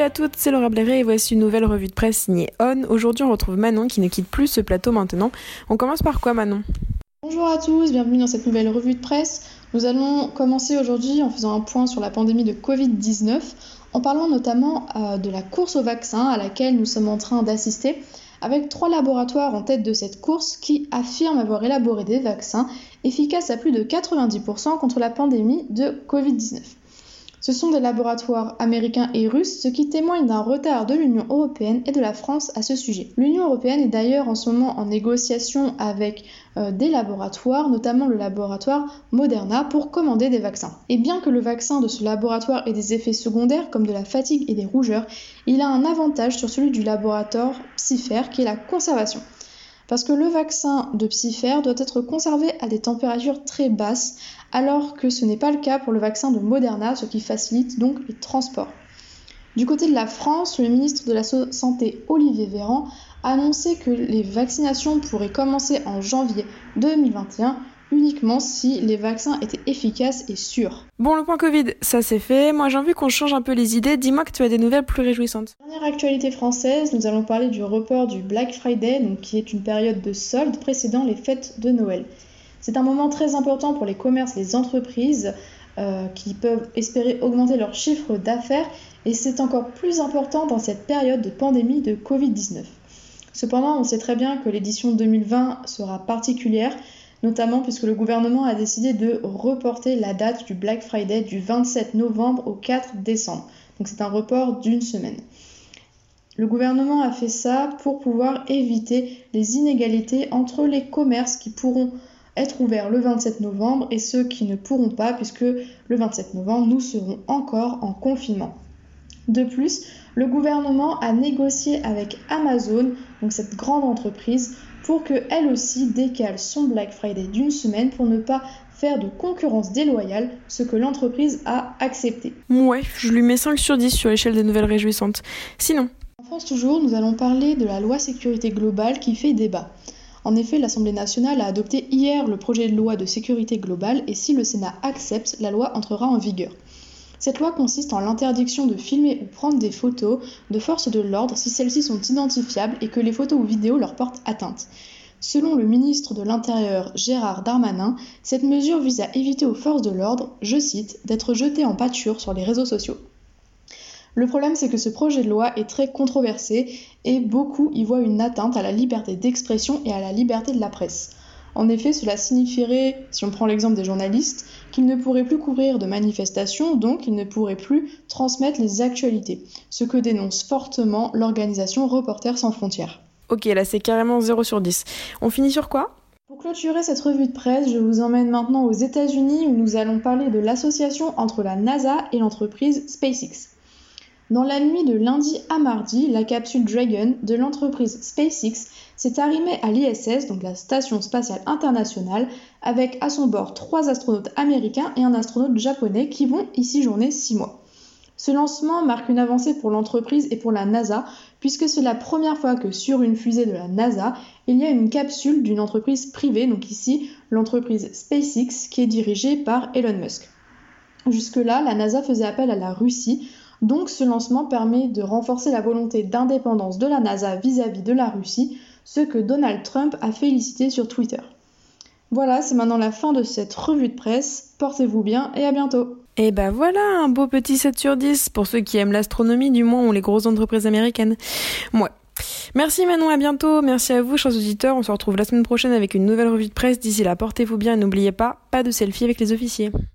à toutes, c'est Laura Blairet et voici une nouvelle revue de presse signée On. Aujourd'hui, on retrouve Manon qui ne quitte plus ce plateau maintenant. On commence par quoi, Manon? Bonjour à tous, bienvenue dans cette nouvelle revue de presse. Nous allons commencer aujourd'hui en faisant un point sur la pandémie de Covid-19, en parlant notamment euh, de la course au vaccin à laquelle nous sommes en train d'assister, avec trois laboratoires en tête de cette course qui affirment avoir élaboré des vaccins efficaces à plus de 90% contre la pandémie de Covid-19. Ce sont des laboratoires américains et russes, ce qui témoigne d'un retard de l'Union européenne et de la France à ce sujet. L'Union européenne est d'ailleurs en ce moment en négociation avec euh, des laboratoires, notamment le laboratoire Moderna, pour commander des vaccins. Et bien que le vaccin de ce laboratoire ait des effets secondaires comme de la fatigue et des rougeurs, il a un avantage sur celui du laboratoire Psifer qui est la conservation parce que le vaccin de Psifer doit être conservé à des températures très basses, alors que ce n'est pas le cas pour le vaccin de Moderna, ce qui facilite donc les transports. Du côté de la France, le ministre de la Santé Olivier Véran a annoncé que les vaccinations pourraient commencer en janvier 2021 uniquement si les vaccins étaient efficaces et sûrs. Bon, le point Covid, ça c'est fait. Moi j'ai envie qu'on change un peu les idées. Dis-moi que tu as des nouvelles plus réjouissantes. Dernière actualité française, nous allons parler du report du Black Friday, donc qui est une période de solde précédant les fêtes de Noël. C'est un moment très important pour les commerces, les entreprises euh, qui peuvent espérer augmenter leur chiffre d'affaires et c'est encore plus important dans cette période de pandémie de Covid-19. Cependant, on sait très bien que l'édition 2020 sera particulière notamment puisque le gouvernement a décidé de reporter la date du Black Friday du 27 novembre au 4 décembre. Donc c'est un report d'une semaine. Le gouvernement a fait ça pour pouvoir éviter les inégalités entre les commerces qui pourront être ouverts le 27 novembre et ceux qui ne pourront pas puisque le 27 novembre nous serons encore en confinement. De plus, le gouvernement a négocié avec Amazon, donc cette grande entreprise, pour qu'elle aussi décale son Black Friday d'une semaine pour ne pas faire de concurrence déloyale, ce que l'entreprise a accepté. Ouais, je lui mets 5 sur 10 sur l'échelle des nouvelles réjouissantes. Sinon. En France toujours, nous allons parler de la loi sécurité globale qui fait débat. En effet, l'Assemblée nationale a adopté hier le projet de loi de sécurité globale et si le Sénat accepte, la loi entrera en vigueur. Cette loi consiste en l'interdiction de filmer ou prendre des photos de forces de l'ordre si celles-ci sont identifiables et que les photos ou vidéos leur portent atteinte. Selon le ministre de l'Intérieur Gérard Darmanin, cette mesure vise à éviter aux forces de l'ordre, je cite, d'être jetées en pâture sur les réseaux sociaux. Le problème, c'est que ce projet de loi est très controversé et beaucoup y voient une atteinte à la liberté d'expression et à la liberté de la presse. En effet, cela signifierait, si on prend l'exemple des journalistes, qu'ils ne pourraient plus couvrir de manifestations, donc ils ne pourraient plus transmettre les actualités, ce que dénonce fortement l'organisation Reporters sans frontières. Ok, là c'est carrément 0 sur 10. On finit sur quoi? Pour clôturer cette revue de presse, je vous emmène maintenant aux États-Unis où nous allons parler de l'association entre la NASA et l'entreprise SpaceX. Dans la nuit de lundi à mardi, la capsule Dragon de l'entreprise SpaceX s'est arrimée à l'ISS, donc la Station spatiale internationale, avec à son bord trois astronautes américains et un astronaute japonais qui vont y séjourner six mois. Ce lancement marque une avancée pour l'entreprise et pour la NASA, puisque c'est la première fois que sur une fusée de la NASA, il y a une capsule d'une entreprise privée, donc ici l'entreprise SpaceX, qui est dirigée par Elon Musk. Jusque-là, la NASA faisait appel à la Russie donc ce lancement permet de renforcer la volonté d'indépendance de la NASA vis-à-vis de la Russie, ce que Donald Trump a félicité sur Twitter. Voilà, c'est maintenant la fin de cette revue de presse. Portez-vous bien et à bientôt. Et ben voilà, un beau petit 7 sur 10 pour ceux qui aiment l'astronomie du moins ou les grosses entreprises américaines. Ouais. Merci Manon, à bientôt. Merci à vous, chers auditeurs. On se retrouve la semaine prochaine avec une nouvelle revue de presse. D'ici là, portez-vous bien et n'oubliez pas, pas de selfie avec les officiers.